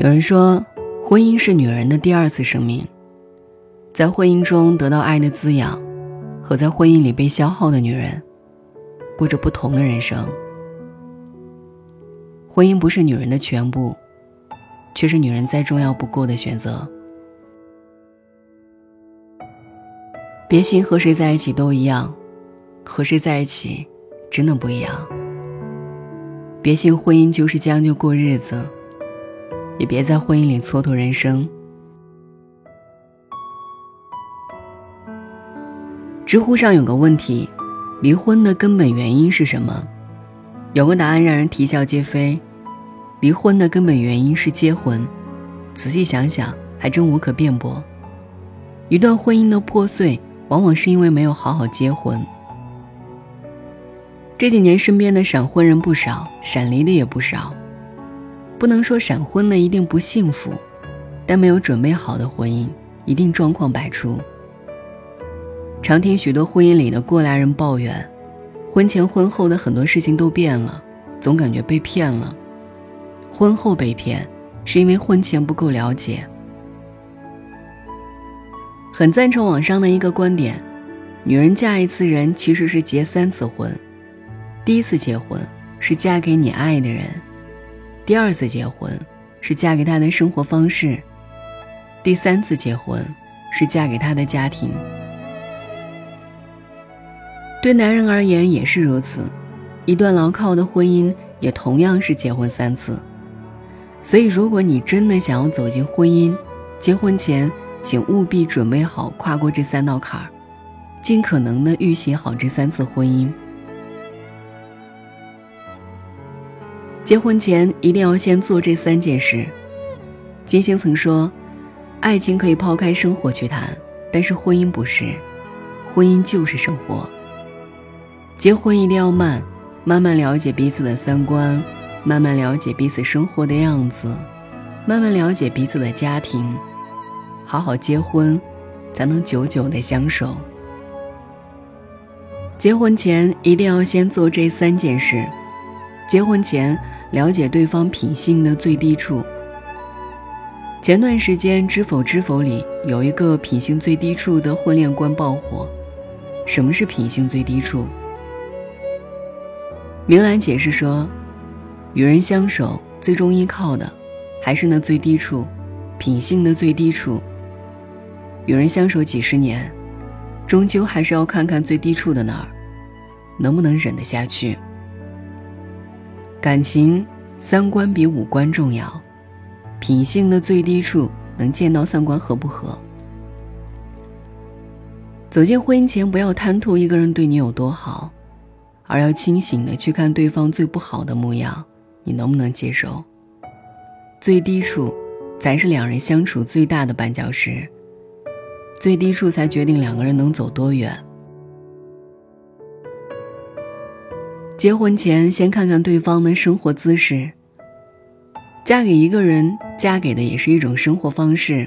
有人说，婚姻是女人的第二次生命，在婚姻中得到爱的滋养，和在婚姻里被消耗的女人，过着不同的人生。婚姻不是女人的全部，却是女人再重要不过的选择。别信和谁在一起都一样，和谁在一起，真的不一样。别信婚姻就是将就过日子，也别在婚姻里蹉跎人生。知乎上有个问题：离婚的根本原因是什么？有个答案让人啼笑皆非：离婚的根本原因是结婚。仔细想想，还真无可辩驳。一段婚姻的破碎，往往是因为没有好好结婚。这几年身边的闪婚人不少，闪离的也不少。不能说闪婚的一定不幸福，但没有准备好的婚姻一定状况百出。常听许多婚姻里的过来人抱怨，婚前婚后的很多事情都变了，总感觉被骗了。婚后被骗，是因为婚前不够了解。很赞成网上的一个观点：女人嫁一次人，其实是结三次婚。第一次结婚是嫁给你爱的人，第二次结婚是嫁给他的生活方式，第三次结婚是嫁给他的家庭。对男人而言也是如此，一段牢靠的婚姻也同样是结婚三次。所以，如果你真的想要走进婚姻，结婚前请务必准备好跨过这三道坎儿，尽可能的预习好这三次婚姻。结婚前一定要先做这三件事。金星曾说：“爱情可以抛开生活去谈，但是婚姻不是，婚姻就是生活。结婚一定要慢，慢慢了解彼此的三观，慢慢了解彼此生活的样子，慢慢了解彼此的家庭，好好结婚，才能久久的相守。结婚前一定要先做这三件事。结婚前。”了解对方品性的最低处。前段时间，《知否知否》里有一个品性最低处的婚恋观爆火。什么是品性最低处？明兰解释说，与人相守最终依靠的，还是那最低处，品性的最低处。与人相守几十年，终究还是要看看最低处的那儿，能不能忍得下去。感情三观比五官重要，品性的最低处能见到三观合不合。走进婚姻前，不要贪图一个人对你有多好，而要清醒的去看对方最不好的模样，你能不能接受？最低处，才是两人相处最大的绊脚石。最低处才决定两个人能走多远。结婚前，先看看对方的生活姿势。嫁给一个人，嫁给的也是一种生活方式。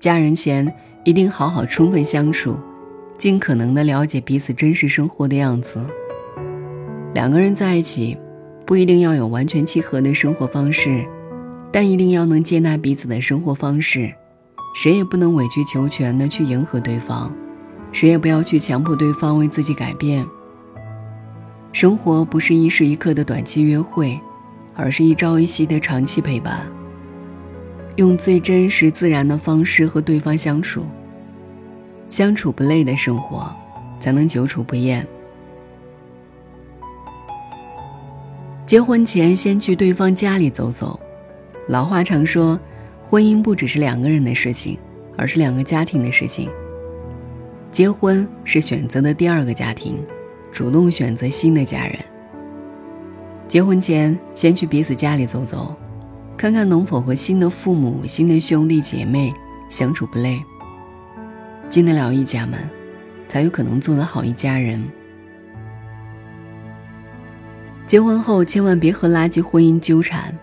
嫁人前，一定好好充分相处，尽可能的了解彼此真实生活的样子。两个人在一起，不一定要有完全契合的生活方式，但一定要能接纳彼此的生活方式。谁也不能委曲求全的去迎合对方，谁也不要去强迫对方为自己改变。生活不是一时一刻的短期约会，而是一朝一夕的长期陪伴。用最真实自然的方式和对方相处，相处不累的生活，才能久处不厌。结婚前先去对方家里走走。老话常说，婚姻不只是两个人的事情，而是两个家庭的事情。结婚是选择的第二个家庭。主动选择新的家人。结婚前，先去彼此家里走走，看看能否和新的父母、新的兄弟姐妹相处不累。进得了一家门，才有可能做得好一家人。结婚后，千万别和垃圾婚姻纠缠。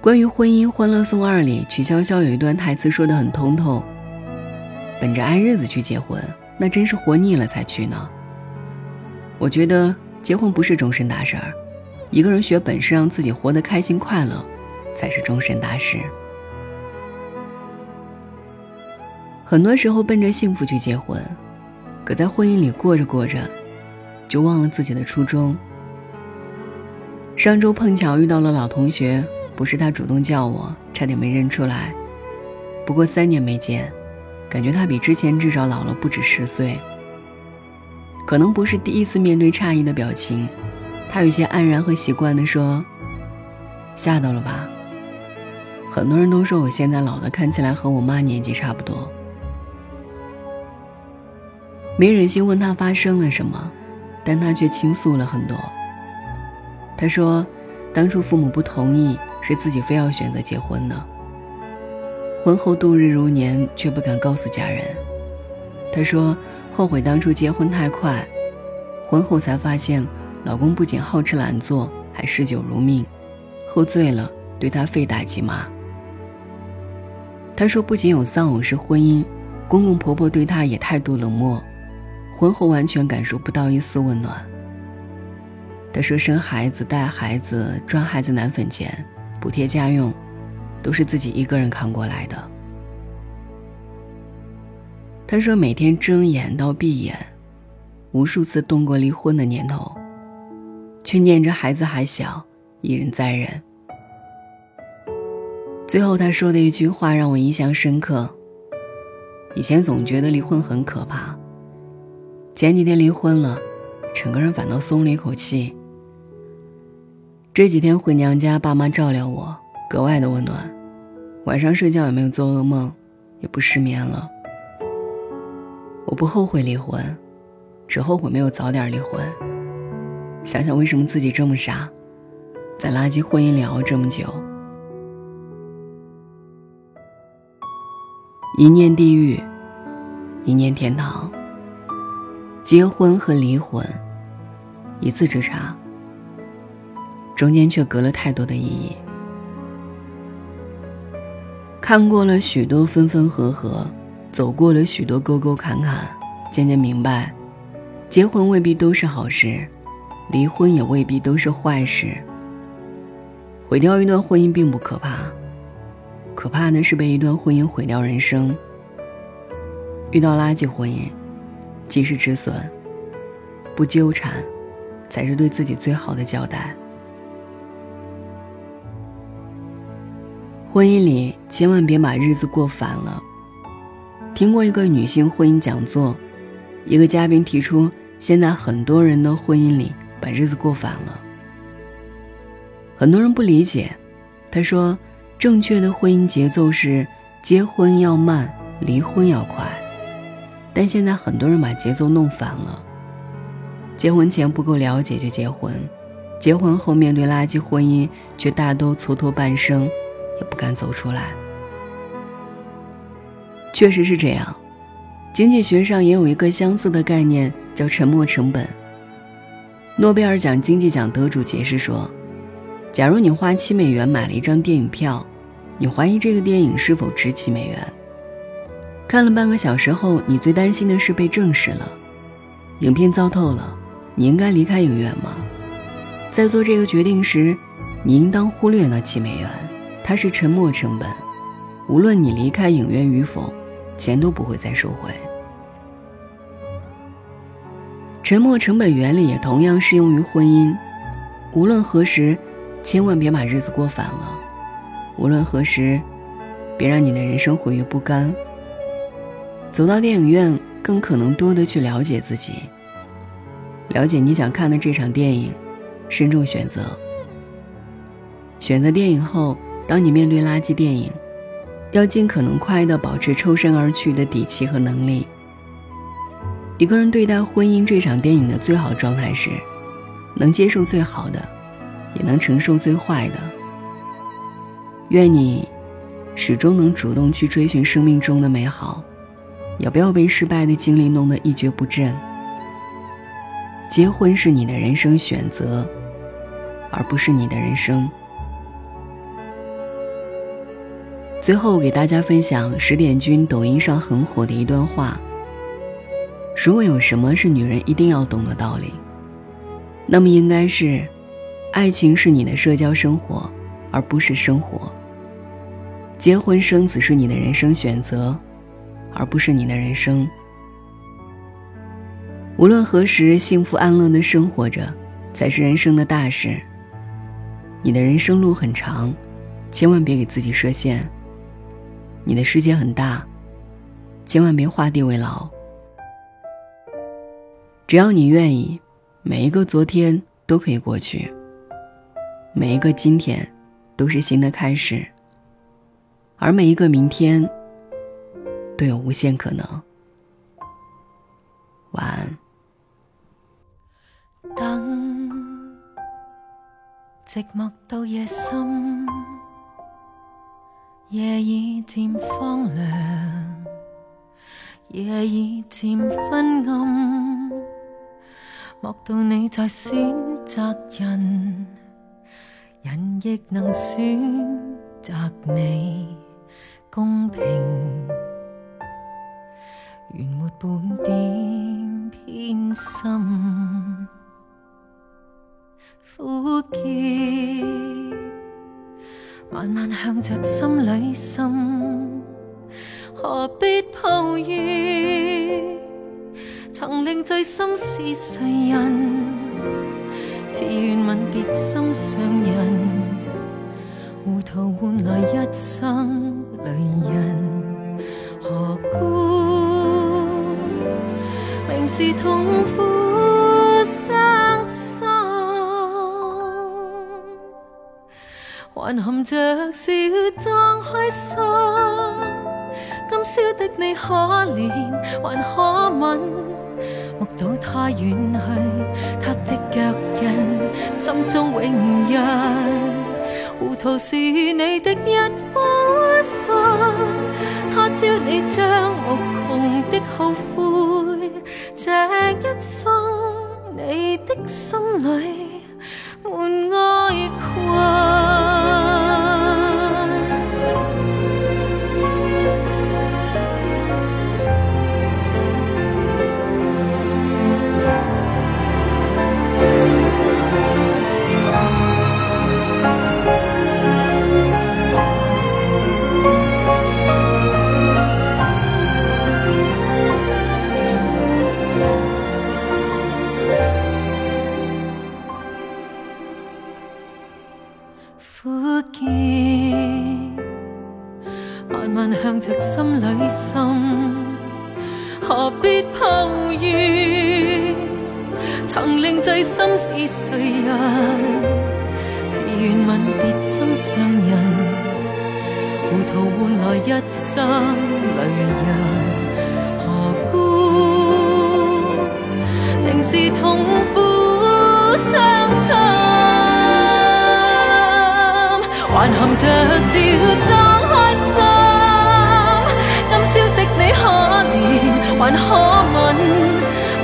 关于婚姻《欢乐颂二》里，曲筱绡有一段台词说得很通透：“本着爱日子去结婚，那真是活腻了才去呢。”我觉得结婚不是终身大事儿，一个人学本事让自己活得开心快乐，才是终身大事。很多时候奔着幸福去结婚，可在婚姻里过着过着，就忘了自己的初衷。上周碰巧遇到了老同学，不是他主动叫我，差点没认出来。不过三年没见，感觉他比之前至少老了不止十岁。可能不是第一次面对诧异的表情，他有些黯然和习惯地说：“吓到了吧？很多人都说我现在老的看起来和我妈年纪差不多。”没忍心问他发生了什么，但他却倾诉了很多。他说，当初父母不同意，是自己非要选择结婚的。婚后度日如年，却不敢告诉家人。她说，后悔当初结婚太快，婚后才发现，老公不仅好吃懒做，还嗜酒如命，喝醉了对她非打即骂。他说，不仅有丧偶式婚姻，公公婆婆对他也态度冷漠。婚后完全感受不到一丝温暖。他说：“生孩子、带孩子、赚孩子奶粉钱、补贴家用，都是自己一个人扛过来的。”他说：“每天睁眼到闭眼，无数次动过离婚的念头，却念着孩子还小，一忍再忍。”最后他说的一句话让我印象深刻。以前总觉得离婚很可怕。前几天离婚了，整个人反倒松了一口气。这几天回娘家，爸妈照料我，格外的温暖。晚上睡觉也没有做噩梦，也不失眠了。我不后悔离婚，只后悔没有早点离婚。想想为什么自己这么傻，在垃圾婚姻里熬这么久。一念地狱，一念天堂。结婚和离婚，一字之差，中间却隔了太多的意义。看过了许多分分合合，走过了许多沟沟坎坎，渐渐明白，结婚未必都是好事，离婚也未必都是坏事。毁掉一段婚姻并不可怕，可怕的是被一段婚姻毁掉人生。遇到垃圾婚姻。及时止损，不纠缠，才是对自己最好的交代。婚姻里千万别把日子过反了。听过一个女性婚姻讲座，一个嘉宾提出，现在很多人的婚姻里把日子过反了。很多人不理解，他说，正确的婚姻节奏是结婚要慢，离婚要快。但现在很多人把节奏弄反了。结婚前不够了解就结婚，结婚后面对垃圾婚姻却大都蹉跎半生，也不敢走出来。确实是这样，经济学上也有一个相似的概念，叫沉没成本。诺贝尔奖经济奖得主解释说，假如你花七美元买了一张电影票，你怀疑这个电影是否值七美元。看了半个小时后，你最担心的是被证实了，影片糟透了，你应该离开影院吗？在做这个决定时，你应当忽略那七美元，它是沉没成本，无论你离开影院与否，钱都不会再收回。沉没成本原理也同样适用于婚姻，无论何时，千万别把日子过反了；无论何时，别让你的人生毁于不甘。走到电影院，更可能多的去了解自己，了解你想看的这场电影，慎重选择。选择电影后，当你面对垃圾电影，要尽可能快的保持抽身而去的底气和能力。一个人对待婚姻这场电影的最好状态是，能接受最好的，也能承受最坏的。愿你，始终能主动去追寻生命中的美好。也不要被失败的经历弄得一蹶不振。结婚是你的人生选择，而不是你的人生。最后给大家分享十点君抖音上很火的一段话：如果有什么是女人一定要懂的道理，那么应该是，爱情是你的社交生活，而不是生活。结婚生子是你的人生选择，而不是你的人生。无论何时，幸福安乐的生活着，才是人生的大事。你的人生路很长，千万别给自己设限。你的世界很大，千万别画地为牢。只要你愿意，每一个昨天都可以过去，每一个今天都是新的开始，而每一个明天都有无限可能。晚安。寂寞到夜深，夜已渐荒凉，夜已渐昏暗。莫道你在选择人，人亦能选择你，公平，原没半点偏心。苦涩，慢慢向着心里渗，何必抱怨？曾令醉心是谁人？只愿吻别心上人，糊涂换来一生泪人，何故明是痛苦？还含着笑装开心，今宵的你可怜。还可吻，目睹他远去，他的脚印，心中永印。糊涂是你的一颗心，他朝你将无穷的后悔，自愿吻别心上人，糊涂换来一生泪人。何故明是痛苦伤心，还含着笑装开心？今宵的你可变还可吻，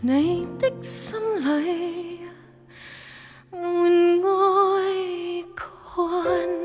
你的心里满哀困